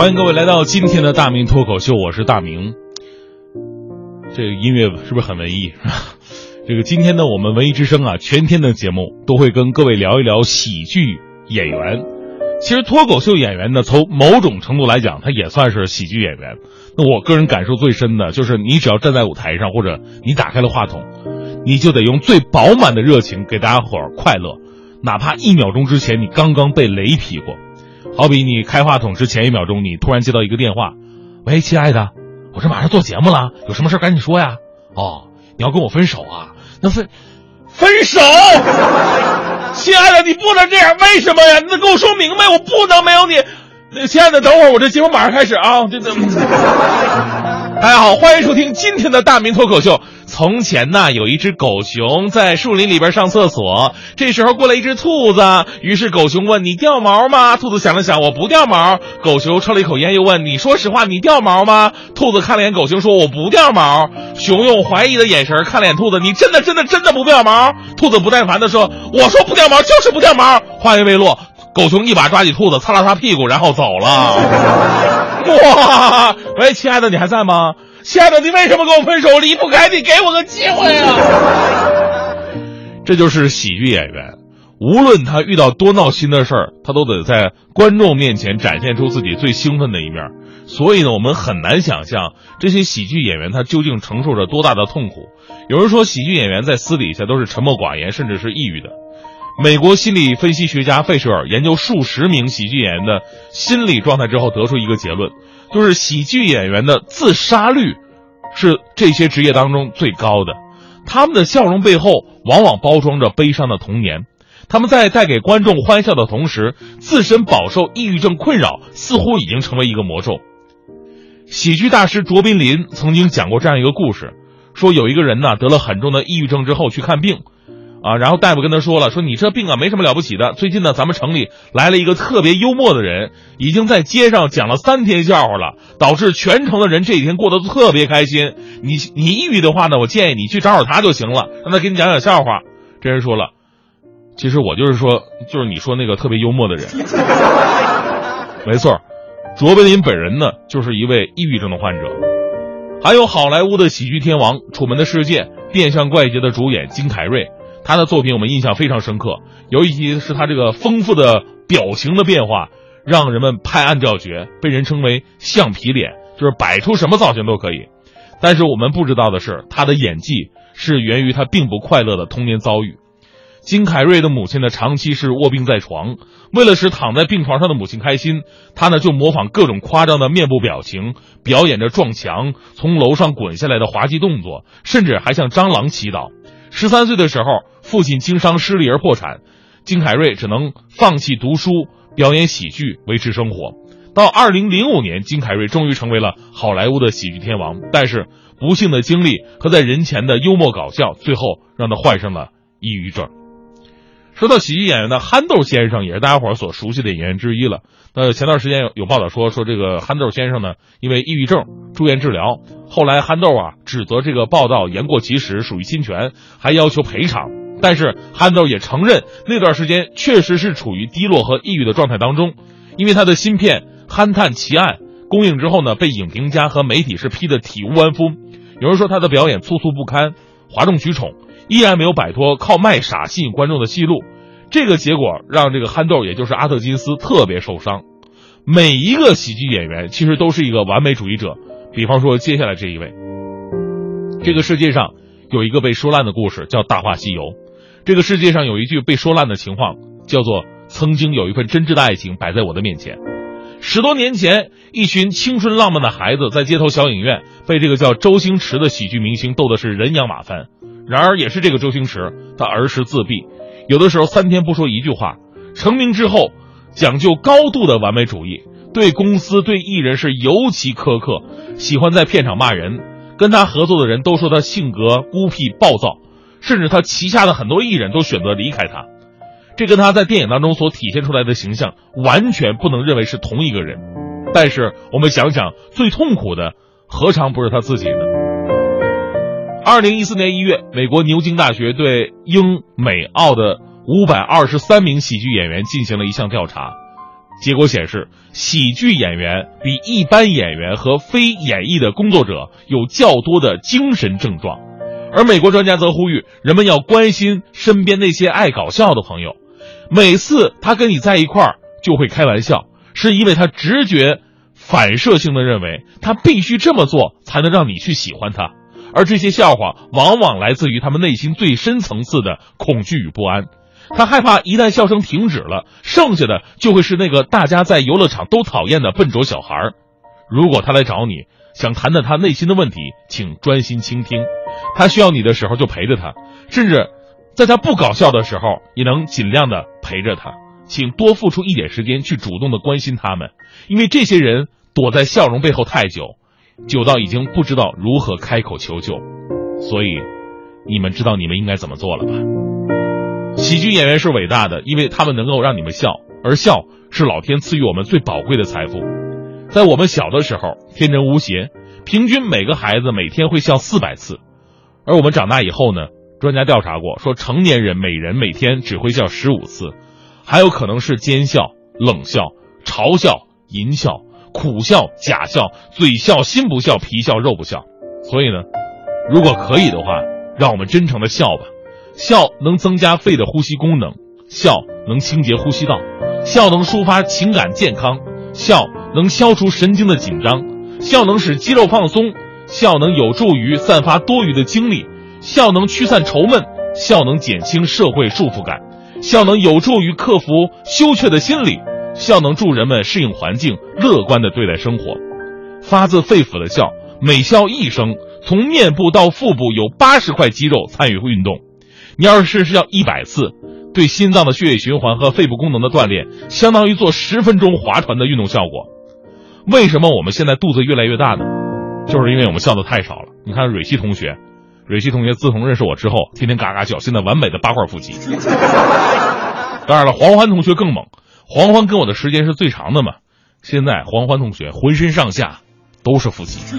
欢迎各位来到今天的大明脱口秀，我是大明。这个音乐是不是很文艺？这个今天呢，我们文艺之声啊，全天的节目都会跟各位聊一聊喜剧演员。其实脱口秀演员呢，从某种程度来讲，他也算是喜剧演员。那我个人感受最深的就是，你只要站在舞台上，或者你打开了话筒，你就得用最饱满的热情给大家伙儿快乐，哪怕一秒钟之前你刚刚被雷劈过。好比你开话筒之前一秒钟，你突然接到一个电话，喂，亲爱的，我这马上做节目了，有什么事赶紧说呀。哦，你要跟我分手啊？那分分手？亲爱的，你不能这样，为什么呀？你得跟我说明白，我不能没有你。亲爱的，等会儿我这节目马上开始啊！这这。大家好，欢迎收听今天的大明脱口秀。从前呢，有一只狗熊在树林里边上厕所，这时候过来一只兔子，于是狗熊问：“你掉毛吗？”兔子想了想，我不掉毛。狗熊抽了一口烟，又问：“你说实话，你掉毛吗？”兔子看了眼狗熊，说：“我不掉毛。”熊用怀疑的眼神看了眼兔子：“你真的真的真的不掉毛？”兔子不耐烦的说：“我说不掉毛就是不掉毛。”话音未落，狗熊一把抓起兔子，擦了擦屁股，然后走了。哇，喂，亲爱的，你还在吗？亲爱的，你为什么跟我分手？离不开你，给我个机会啊！这就是喜剧演员，无论他遇到多闹心的事儿，他都得在观众面前展现出自己最兴奋的一面。所以呢，我们很难想象这些喜剧演员他究竟承受着多大的痛苦。有人说，喜剧演员在私底下都是沉默寡言，甚至是抑郁的。美国心理分析学家费舍尔研究数十名喜剧演员的心理状态之后，得出一个结论，就是喜剧演员的自杀率是这些职业当中最高的。他们的笑容背后往往包装着悲伤的童年，他们在带给观众欢笑的同时，自身饱受抑郁症困扰，似乎已经成为一个魔咒。喜剧大师卓别林曾经讲过这样一个故事，说有一个人呢得了很重的抑郁症之后去看病。啊，然后大夫跟他说了，说你这病啊没什么了不起的。最近呢，咱们城里来了一个特别幽默的人，已经在街上讲了三天笑话了，导致全城的人这几天过得特别开心。你你抑郁的话呢，我建议你去找找他就行了，让他给你讲讲笑话。这人说了，其实我就是说，就是你说那个特别幽默的人。没错，卓别林本人呢，就是一位抑郁症的患者。还有好莱坞的喜剧天王《楚门的世界》《变相怪杰》的主演金凯瑞。他的作品我们印象非常深刻，尤其是他这个丰富的表情的变化，让人们拍案叫绝，被人称为“橡皮脸”，就是摆出什么造型都可以。但是我们不知道的是，他的演技是源于他并不快乐的童年遭遇。金凯瑞的母亲呢，长期是卧病在床，为了使躺在病床上的母亲开心，他呢就模仿各种夸张的面部表情，表演着撞墙、从楼上滚下来的滑稽动作，甚至还向蟑螂祈祷。十三岁的时候，父亲经商失利而破产，金凯瑞只能放弃读书、表演喜剧维持生活。到二零零五年，金凯瑞终于成为了好莱坞的喜剧天王。但是，不幸的经历和在人前的幽默搞笑，最后让他患上了抑郁症。说到喜剧演员呢，憨豆先生也是大家伙所熟悉的演员之一了。那前段时间有有报道说，说这个憨豆先生呢，因为抑郁症住院治疗。后来憨豆啊指责这个报道言过其实，属于侵权，还要求赔偿。但是憨豆也承认，那段时间确实是处于低落和抑郁的状态当中。因为他的新片《憨探奇案》公映之后呢，被影评家和媒体是批得体无完肤。有人说他的表演粗俗不堪、哗众取宠。依然没有摆脱靠卖傻吸引观众的戏路，这个结果让这个憨豆，也就是阿特金斯特别受伤。每一个喜剧演员其实都是一个完美主义者，比方说接下来这一位。这个世界上有一个被说烂的故事，叫《大话西游》。这个世界上有一句被说烂的情话，叫做“曾经有一份真挚的爱情摆在我的面前”。十多年前，一群青春浪漫的孩子在街头小影院被这个叫周星驰的喜剧明星逗的是人仰马翻。然而，也是这个周星驰，他儿时自闭，有的时候三天不说一句话。成名之后，讲究高度的完美主义，对公司、对艺人是尤其苛刻，喜欢在片场骂人。跟他合作的人都说他性格孤僻暴躁，甚至他旗下的很多艺人都选择离开他。这跟他在电影当中所体现出来的形象完全不能认为是同一个人。但是我们想想，最痛苦的何尝不是他自己呢？二零一四年一月，美国牛津大学对英美澳的五百二十三名喜剧演员进行了一项调查，结果显示，喜剧演员比一般演员和非演艺的工作者有较多的精神症状。而美国专家则呼吁人们要关心身边那些爱搞笑的朋友。每次他跟你在一块儿就会开玩笑，是因为他直觉反射性的认为他必须这么做才能让你去喜欢他。而这些笑话往往来自于他们内心最深层次的恐惧与不安。他害怕一旦笑声停止了，剩下的就会是那个大家在游乐场都讨厌的笨拙小孩儿。如果他来找你，想谈谈他内心的问题，请专心倾听。他需要你的时候就陪着他，甚至在他不搞笑的时候也能尽量的陪着他。请多付出一点时间去主动的关心他们，因为这些人躲在笑容背后太久，久到已经不知道如何开口求救。所以，你们知道你们应该怎么做了吧？喜剧演员是伟大的，因为他们能够让你们笑，而笑是老天赐予我们最宝贵的财富。在我们小的时候，天真无邪，平均每个孩子每天会笑四百次。而我们长大以后呢？专家调查过，说成年人每人每天只会笑十五次，还有可能是奸笑、冷笑、嘲笑、淫笑、苦笑、假笑、嘴笑、心不笑、皮笑肉不笑。所以呢，如果可以的话，让我们真诚的笑吧。笑能增加肺的呼吸功能，笑能清洁呼吸道，笑能抒发情感健康，笑能消除神经的紧张，笑能使肌肉放松。笑能有助于散发多余的精力，笑能驱散愁闷，笑能减轻社会束缚感，笑能有助于克服羞怯的心理，笑能助人们适应环境，乐观的对待生活。发自肺腑的笑，每笑一声，从面部到腹部有八十块肌肉参与运动。你要是笑一百次，对心脏的血液循环和肺部功能的锻炼，相当于做十分钟划船的运动效果。为什么我们现在肚子越来越大呢？就是因为我们笑的太少了。你看蕊希同学，蕊希同学自从认识我之后，天天嘎嘎笑，现在完美的八块腹肌。当然了，黄欢同学更猛，黄欢跟我的时间是最长的嘛。现在黄欢同学浑身上下都是腹肌。